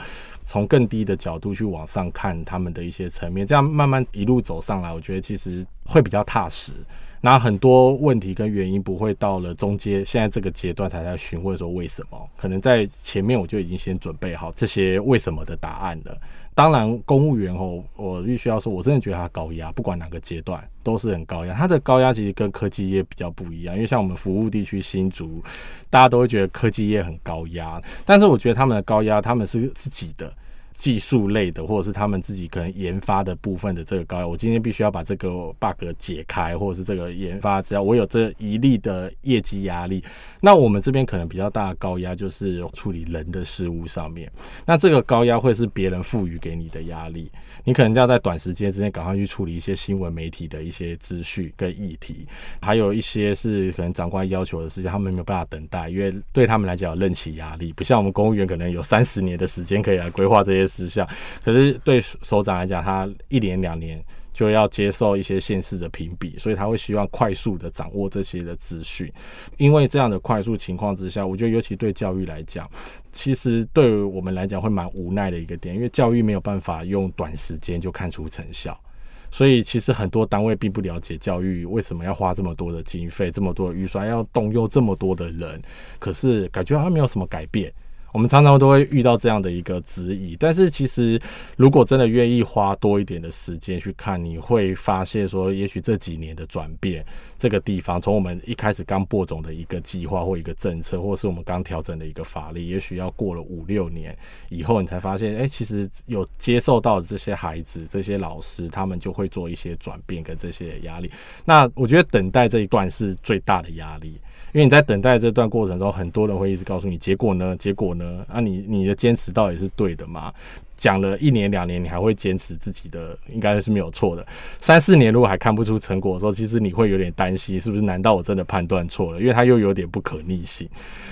从更低的角度去往上看他们的一些层面，这样慢慢一路走上来，我觉得其实会比较踏实。那很多问题跟原因不会到了中间，现在这个阶段才在询问说为什么？可能在前面我就已经先准备好这些为什么的答案了。当然，公务员哦，我必须要说，我真的觉得他高压，不管哪个阶段都是很高压。他的高压其实跟科技业比较不一样，因为像我们服务地区新竹，大家都会觉得科技业很高压，但是我觉得他们的高压，他们是自己的。技术类的，或者是他们自己可能研发的部分的这个高压，我今天必须要把这个 bug 解开，或者是这个研发，只要我有这一例的业绩压力，那我们这边可能比较大的高压就是处理人的事物上面，那这个高压会是别人赋予给你的压力，你可能要在短时间之内赶快去处理一些新闻媒体的一些资讯跟议题，还有一些是可能长官要求的事情，他们没有办法等待，因为对他们来讲有任期压力，不像我们公务员可能有三十年的时间可以来规划这些。实项，可是对首长来讲，他一年两年就要接受一些县市的评比，所以他会希望快速的掌握这些的资讯。因为这样的快速情况之下，我觉得尤其对教育来讲，其实对于我们来讲会蛮无奈的一个点，因为教育没有办法用短时间就看出成效，所以其实很多单位并不了解教育为什么要花这么多的经费、这么多的预算，要动用这么多的人，可是感觉好像没有什么改变。我们常常都会遇到这样的一个质疑，但是其实如果真的愿意花多一点的时间去看，你会发现说，也许这几年的转变，这个地方从我们一开始刚播种的一个计划或一个政策，或是我们刚调整的一个法律，也许要过了五六年以后，你才发现，哎，其实有接受到这些孩子、这些老师，他们就会做一些转变跟这些压力。那我觉得等待这一段是最大的压力。因为你在等待这段过程中，很多人会一直告诉你结果呢？结果呢？啊你，你你的坚持到底是对的吗？讲了一年两年，你还会坚持自己的，应该是没有错的。三四年如果还看不出成果的时候，其实你会有点担心，是不是？难道我真的判断错了？因为它又有点不可逆性。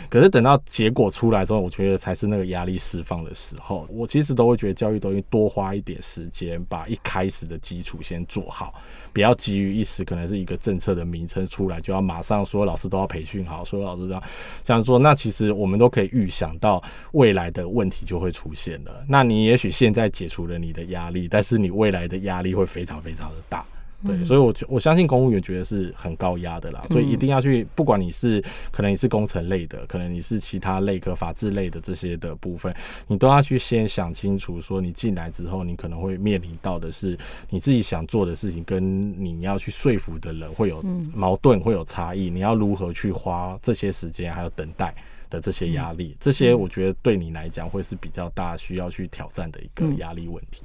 可是等到结果出来之后，我觉得才是那个压力释放的时候。我其实都会觉得教育都应多花一点时间，把一开始的基础先做好，不要急于一时，可能是一个政策的名称出来就要马上所有老师都要培训好，所有老师这样这样做。那其实我们都可以预想到未来的问题就会出现了。那你也许现在解除了你的压力，但是你未来的压力会非常非常的大。对，所以我我相信公务员觉得是很高压的啦，所以一定要去，不管你是可能你是工程类的，可能你是其他类科法制类的这些的部分，你都要去先想清楚，说你进来之后，你可能会面临到的是你自己想做的事情，跟你要去说服的人会有矛盾，会有差异，你要如何去花这些时间，还有等待。的这些压力，这些我觉得对你来讲会是比较大，需要去挑战的一个压力问题。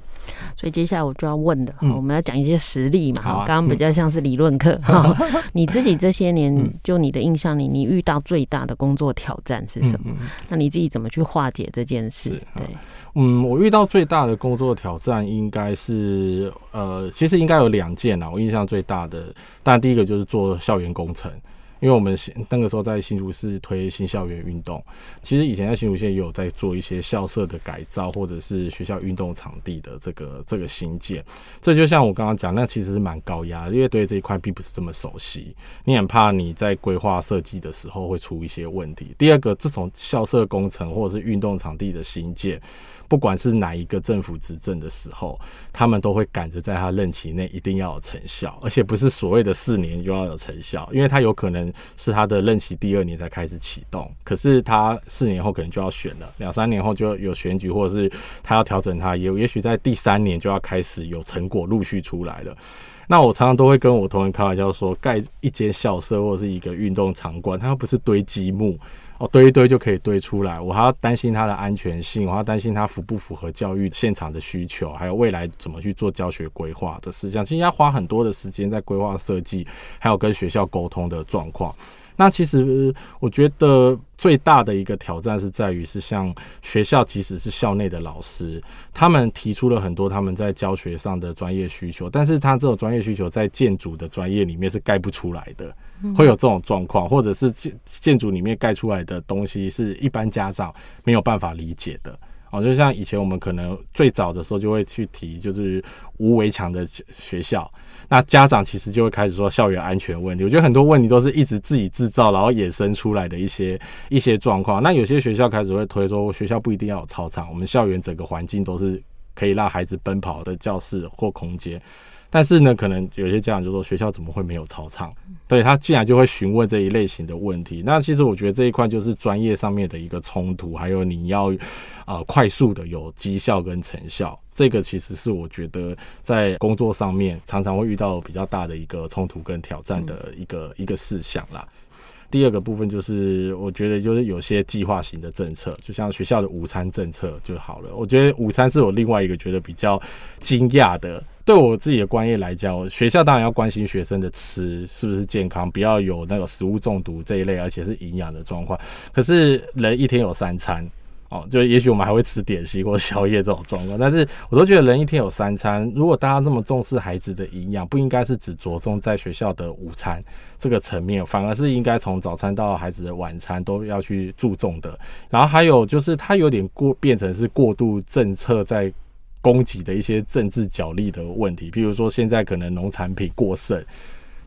所以接下来我就要问的，我们要讲一些实例嘛。刚刚比较像是理论课。你自己这些年，就你的印象里，你遇到最大的工作挑战是什么？那你自己怎么去化解这件事？对，嗯，我遇到最大的工作挑战应该是，呃，其实应该有两件啊。我印象最大的，当然第一个就是做校园工程。因为我们那个时候在新竹市推新校园运动，其实以前在新竹县也有在做一些校舍的改造，或者是学校运动场地的这个这个新建。这就像我刚刚讲，那其实是蛮高压，因为对这一块并不是这么熟悉，你很怕你在规划设计的时候会出一些问题。第二个，这种校舍工程或者是运动场地的新建。不管是哪一个政府执政的时候，他们都会赶着在他任期内一定要有成效，而且不是所谓的四年就要有成效，因为他有可能是他的任期第二年才开始启动，可是他四年后可能就要选了，两三年后就有选举，或者是他要调整他，也也许在第三年就要开始有成果陆续出来了。那我常常都会跟我同仁开玩笑说，盖一间校舍或者是一个运动场馆，它又不是堆积木。哦，堆一堆就可以堆出来。我还要担心它的安全性，我还要担心它符不符合教育现场的需求，还有未来怎么去做教学规划的事项。其实要花很多的时间在规划设计，还有跟学校沟通的状况。那其实我觉得最大的一个挑战是在于，是像学校，即使是校内的老师，他们提出了很多他们在教学上的专业需求，但是他这种专业需求在建筑的专业里面是盖不出来的，会有这种状况，或者是建建筑里面盖出来的东西是一般家长没有办法理解的。哦，就像以前我们可能最早的时候就会去提，就是无围墙的学校，那家长其实就会开始说校园安全问题。我觉得很多问题都是一直自己制造，然后衍生出来的一些一些状况。那有些学校开始会推说，学校不一定要有操场，我们校园整个环境都是可以让孩子奔跑的教室或空间。但是呢，可能有些家长就说，学校怎么会没有操场？对，他竟然就会询问这一类型的问题。那其实我觉得这一块就是专业上面的一个冲突，还有你要呃快速的有绩效跟成效，这个其实是我觉得在工作上面常常会遇到比较大的一个冲突跟挑战的一个、嗯、一个事项啦。第二个部分就是，我觉得就是有些计划型的政策，就像学校的午餐政策就好了。我觉得午餐是我另外一个觉得比较惊讶的。对我自己的专业来讲，学校当然要关心学生的吃是不是健康，不要有那个食物中毒这一类，而且是营养的状况。可是人一天有三餐。哦，就也许我们还会吃点心或宵夜这种状况，但是我都觉得人一天有三餐，如果大家这么重视孩子的营养，不应该是只着重在学校的午餐这个层面，反而是应该从早餐到孩子的晚餐都要去注重的。然后还有就是，它有点过变成是过度政策在供给的一些政治角力的问题，譬如说现在可能农产品过剩，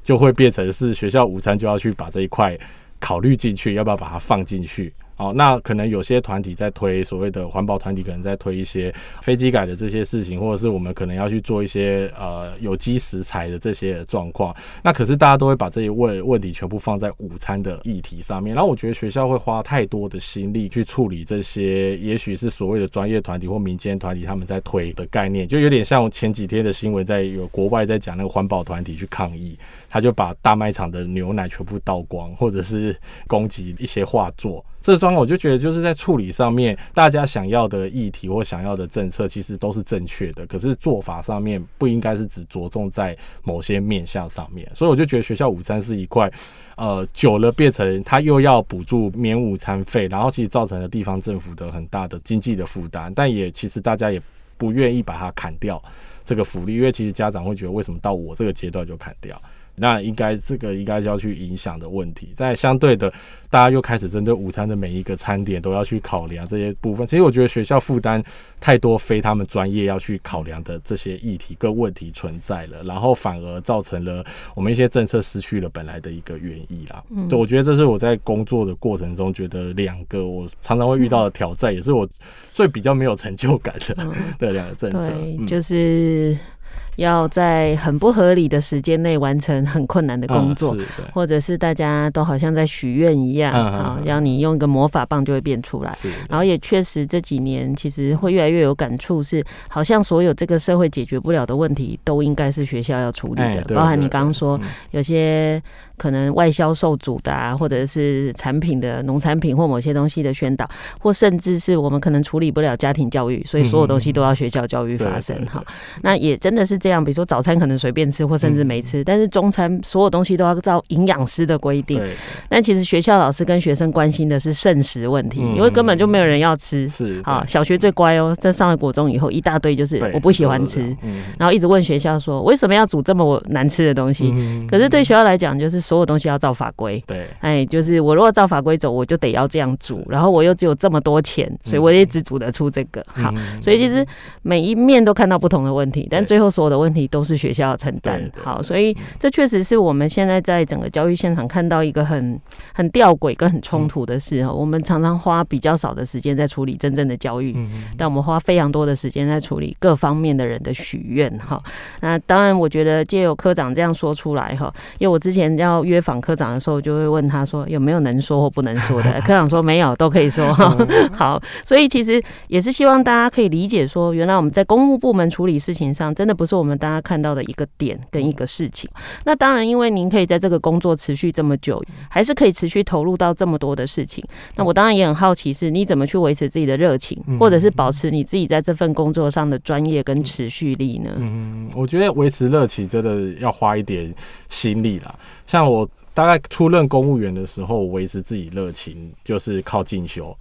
就会变成是学校午餐就要去把这一块考虑进去，要不要把它放进去？哦，那可能有些团体在推所谓的环保团体，可能在推一些飞机改的这些事情，或者是我们可能要去做一些呃有机食材的这些状况。那可是大家都会把这些问问题全部放在午餐的议题上面。然后我觉得学校会花太多的心力去处理这些，也许是所谓的专业团体或民间团体他们在推的概念，就有点像前几天的新闻，在有国外在讲那个环保团体去抗议，他就把大卖场的牛奶全部倒光，或者是攻击一些画作。这桩我就觉得就是在处理上面，大家想要的议题或想要的。政策其实都是正确的，可是做法上面不应该是只着重在某些面向上面，所以我就觉得学校午餐是一块，呃，久了变成他又要补助免午餐费，然后其实造成了地方政府的很大的。经济的负担，但也其实大家也不愿意把它砍掉这个福利，因为其实家长会觉得为什么到我这个阶段就砍掉？那应该这个应该是要去影响的问题，在相对的，大家又开始针对午餐的每一个餐点都要去考量这些部分。其实我觉得学校负担太多非他们专业要去考量的这些议题跟问题存在了，然后反而造成了我们一些政策失去了本来的一个原意啦。嗯，对，我觉得这是我在工作的过程中觉得两个我常常会遇到的挑战，也是我最比较没有成就感的 对两个政策。对，就是。要在很不合理的时间内完成很困难的工作，嗯、或者是大家都好像在许愿一样啊，让、嗯、你用一个魔法棒就会变出来。然后也确实这几年其实会越来越有感触，是好像所有这个社会解决不了的问题，都应该是学校要处理的，包含你刚刚说有些可能外销受阻的啊，或者是产品的农产品或某些东西的宣导，或甚至是我们可能处理不了家庭教育，所以所有东西都要学校教育发生哈。那也真的是这样，比如说早餐可能随便吃，或甚至没吃，但是中餐所有东西都要照营养师的规定。但其实学校老师跟学生关心的是剩食问题，因为根本就没有人要吃。是啊，小学最乖哦，在上了国中以后，一大堆就是我不喜欢吃，嗯然后一直问学校说为什么要煮这么难吃的东西？可是对学校来讲，就是所有东西要照法规。对，哎，就是我如果照法规走，我就得要这样煮，然后我又只有这么多钱，所以我也只煮得出这个。好，所以其实每一面都看到不同的问题，但最后所有的问题都是学校要承担。好，所以这确实是我们现在在整个教育现场看到一个很很吊诡跟很冲突的事哈。我们常常花比较少的时间在处理真正的教育，但我们花非常多的时间在处理各方面的人的许愿哈。那当然，我觉得借由科长这样说出来哈，因为我之前要约访科长的时候，就会问他说有没有能说或不能说的，科长说没有，都可以说哈。好，所以其实也是希望大家可以理解说，原来我们在公务部门处理事情上，真的不是我们大家看到的一个点跟一个事情。那当然，因为您可以在这个工作持续这么久，还是可以持续投入到这么多的事情。那我当然也很好奇，是你怎么去维持自己的热情，或者是保持你自己在这份工作上的专业跟持续力呢？嗯，我觉得维持热情真的要花一点心力啦。像我大概出任公务员的时候，维持自己热情就是靠进修。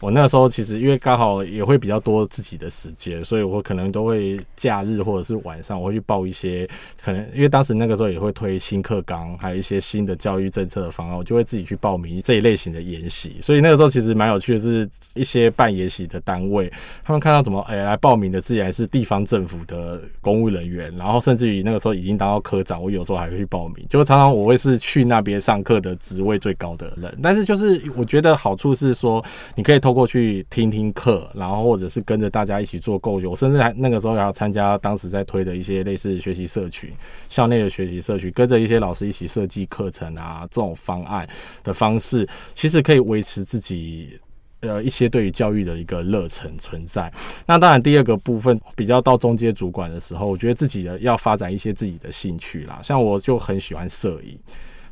我那个时候其实因为刚好也会比较多自己的时间，所以我可能都会假日或者是晚上，我会去报一些可能，因为当时那个时候也会推新课纲，还有一些新的教育政策的方案，我就会自己去报名这一类型的研习。所以那个时候其实蛮有趣的，是一些办研习的单位，他们看到怎么哎、来报名的自己还是地方政府的公务人员，然后甚至于那个时候已经当到科长，我有时候还会去报名，就常常我会是去那边上课的职位最高的人。但是就是我觉得好处是说，你可以通透过去听听课，然后或者是跟着大家一起做构筑，甚至还那个时候还要参加当时在推的一些类似学习社群、校内的学习社群，跟着一些老师一起设计课程啊，这种方案的方式，其实可以维持自己呃一些对于教育的一个热忱存在。那当然，第二个部分比较到中阶主管的时候，我觉得自己的要发展一些自己的兴趣啦，像我就很喜欢摄影。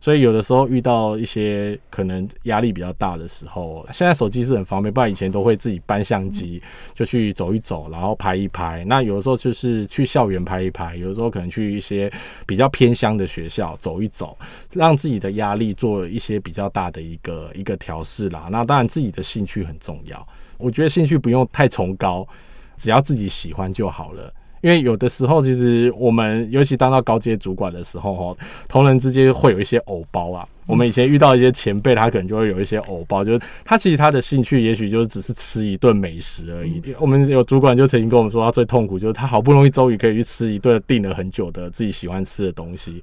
所以有的时候遇到一些可能压力比较大的时候，现在手机是很方便，不然以前都会自己搬相机就去走一走，然后拍一拍。那有的时候就是去校园拍一拍，有的时候可能去一些比较偏乡的学校走一走，让自己的压力做一些比较大的一个一个调试啦。那当然自己的兴趣很重要，我觉得兴趣不用太崇高，只要自己喜欢就好了。因为有的时候，其实我们尤其当到高阶主管的时候，哈，同仁之间会有一些偶包啊。我们以前遇到一些前辈，他可能就会有一些偶包，就是他其实他的兴趣也许就是只是吃一顿美食而已。我们有主管就曾经跟我们说，他最痛苦就是他好不容易终于可以去吃一顿订了很久的自己喜欢吃的东西。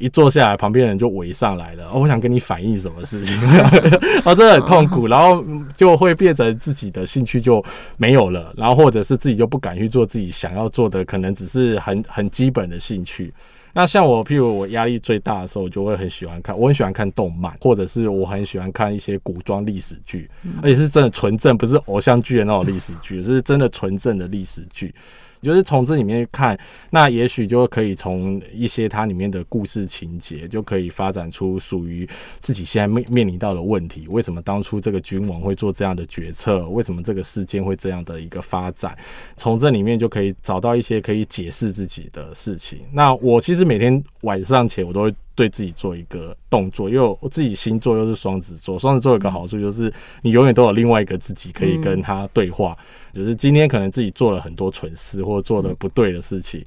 一坐下来，旁边人就围上来了。哦，我想跟你反映什么事情？哦，真的很痛苦，然后就会变成自己的兴趣就没有了，然后或者是自己就不敢去做自己想要做的，可能只是很很基本的兴趣。那像我，譬如我压力最大的时候，我就会很喜欢看，我很喜欢看动漫，或者是我很喜欢看一些古装历史剧，而且是真的纯正，不是偶像剧的那种历史剧，是真的纯正的历史剧。就是从这里面看，那也许就可以从一些它里面的故事情节，就可以发展出属于自己现在面面临到的问题。为什么当初这个君王会做这样的决策？为什么这个事件会这样的一个发展？从这里面就可以找到一些可以解释自己的事情。那我其实每天晚上前，我都会。对自己做一个动作，因为我自己星座又是双子座，双子座有个好处就是你永远都有另外一个自己可以跟他对话。就是今天可能自己做了很多蠢事或者做了不对的事情，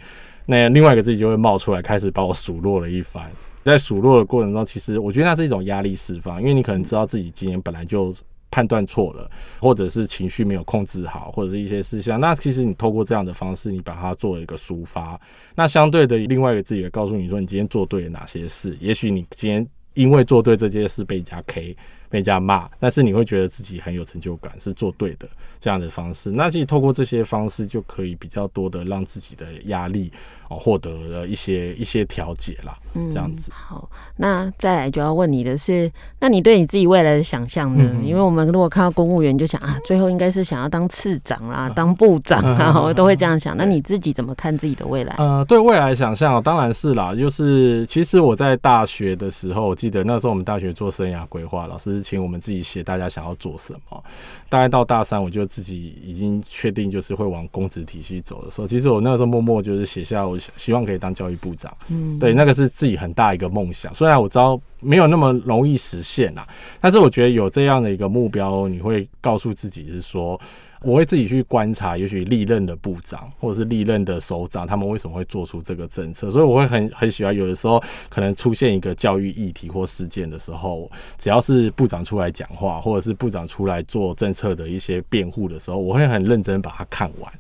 那另外一个自己就会冒出来开始把我数落了一番。在数落的过程中，其实我觉得那是一种压力释放，因为你可能知道自己今天本来就。判断错了，或者是情绪没有控制好，或者是一些事项，那其实你透过这样的方式，你把它做了一个抒发。那相对的，另外一个自己也告诉你说，你今天做对了哪些事。也许你今天因为做对这件事被人家 K，被人家骂，但是你会觉得自己很有成就感，是做对的这样的方式。那其实透过这些方式，就可以比较多的让自己的压力哦获得了一些一些调节啦。嗯，这样子。好，那再来就要问你的是，那你对你自己未来的想象呢？嗯、因为我们如果看到公务员，就想啊，最后应该是想要当次长啦，当部长啊，我都会这样想。那你自己怎么看自己的未来？呃，对未来想象，当然是啦，就是其实我在大学的时候，我记得那时候我们大学做生涯规划，老师请我们自己写大家想要做什么。大概到大三，我就自己已经确定就是会往公职体系走的时候，其实我那个时候默默就是写下，我希望可以当教育部长。嗯，对，那个是自己很大一个梦想。虽然我知道没有那么容易实现啦，但是我觉得有这样的一个目标，你会告诉自己是说。我会自己去观察，也许历任的部长或者是历任的首长，他们为什么会做出这个政策？所以我会很很喜欢，有的时候可能出现一个教育议题或事件的时候，只要是部长出来讲话，或者是部长出来做政策的一些辩护的时候，我会很认真把它看完，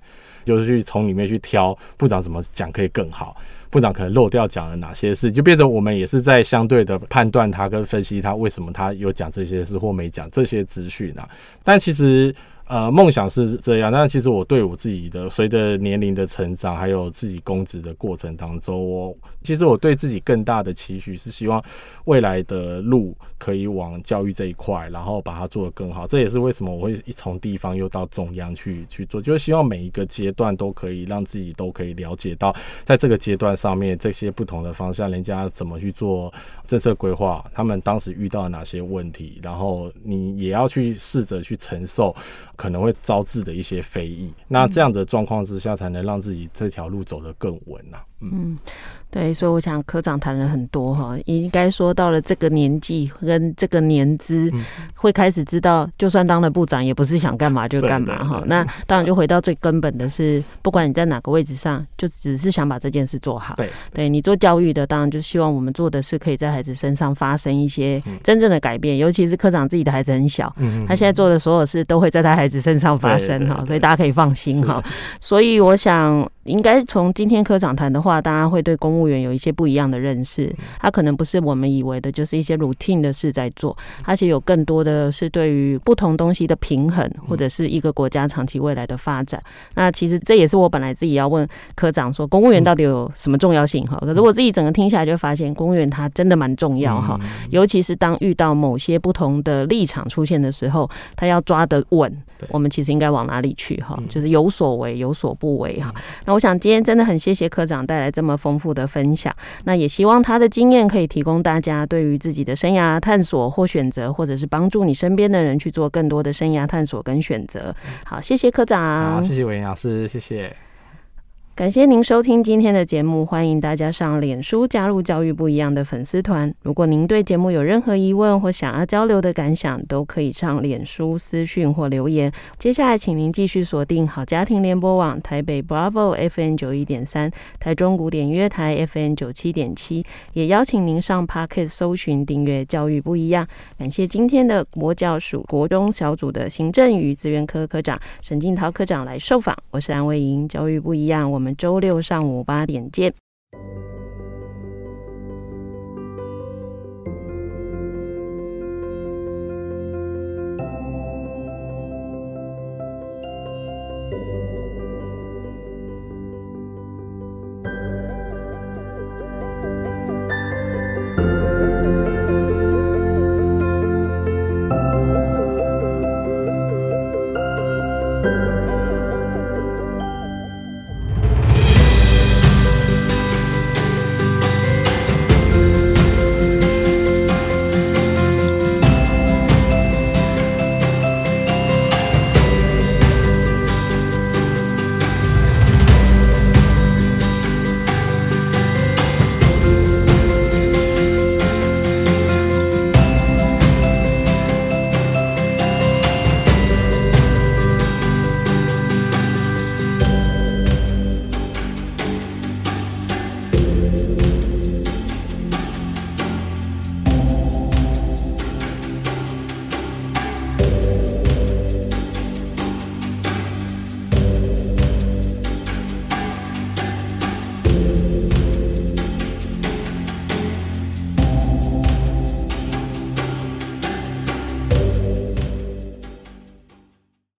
就是去从里面去挑部长怎么讲可以更好，部长可能漏掉讲了哪些事，就变成我们也是在相对的判断他跟分析他为什么他有讲这些事或没讲这些资讯啊，但其实。呃，梦想是这样，但其实我对我自己的随着年龄的成长，还有自己公职的过程当中，我其实我对自己更大的期许是希望未来的路可以往教育这一块，然后把它做得更好。这也是为什么我会从地方又到中央去去做，就是希望每一个阶段都可以让自己都可以了解到，在这个阶段上面这些不同的方向，人家怎么去做政策规划，他们当时遇到了哪些问题，然后你也要去试着去承受。可能会招致的一些非议，那这样的状况之下，才能让自己这条路走得更稳呐。嗯。对，所以我想科长谈了很多哈，应该说到了这个年纪跟这个年资，会开始知道，就算当了部长，也不是想干嘛就干嘛哈。那当然就回到最根本的是，不管你在哪个位置上，就只是想把这件事做好。对，对你做教育的，当然就希望我们做的是可以在孩子身上发生一些真正的改变。尤其是科长自己的孩子很小，他现在做的所有事都会在他孩子身上发生哈，所以大家可以放心哈。所以我想。应该从今天科长谈的话，大家会对公务员有一些不一样的认识。他可能不是我们以为的，就是一些 routine 的事在做，而且有更多的是对于不同东西的平衡，或者是一个国家长期未来的发展。那其实这也是我本来自己要问科长说，公务员到底有什么重要性哈？可是我自己整个听下来就发现，公务员他真的蛮重要哈，尤其是当遇到某些不同的立场出现的时候，他要抓得稳。我们其实应该往哪里去哈？就是有所为，有所不为哈。那我想今天真的很谢谢科长带来这么丰富的分享。那也希望他的经验可以提供大家对于自己的生涯探索或选择，或者是帮助你身边的人去做更多的生涯探索跟选择。好，谢谢科长。好，谢谢伟莹老师，谢谢。感谢您收听今天的节目，欢迎大家上脸书加入教育不一样的粉丝团。如果您对节目有任何疑问或想要交流的感想，都可以上脸书私讯或留言。接下来，请您继续锁定好家庭联播网台北 Bravo F N 九一点三、台中古典乐台 F N 九七点七，也邀请您上 Podcast 搜寻订阅教育不一样。感谢今天的国教署国中小组的行政与资源科科长沈静涛科长来受访，我是安卫莹，教育不一样，我。我我们周六上午八点见。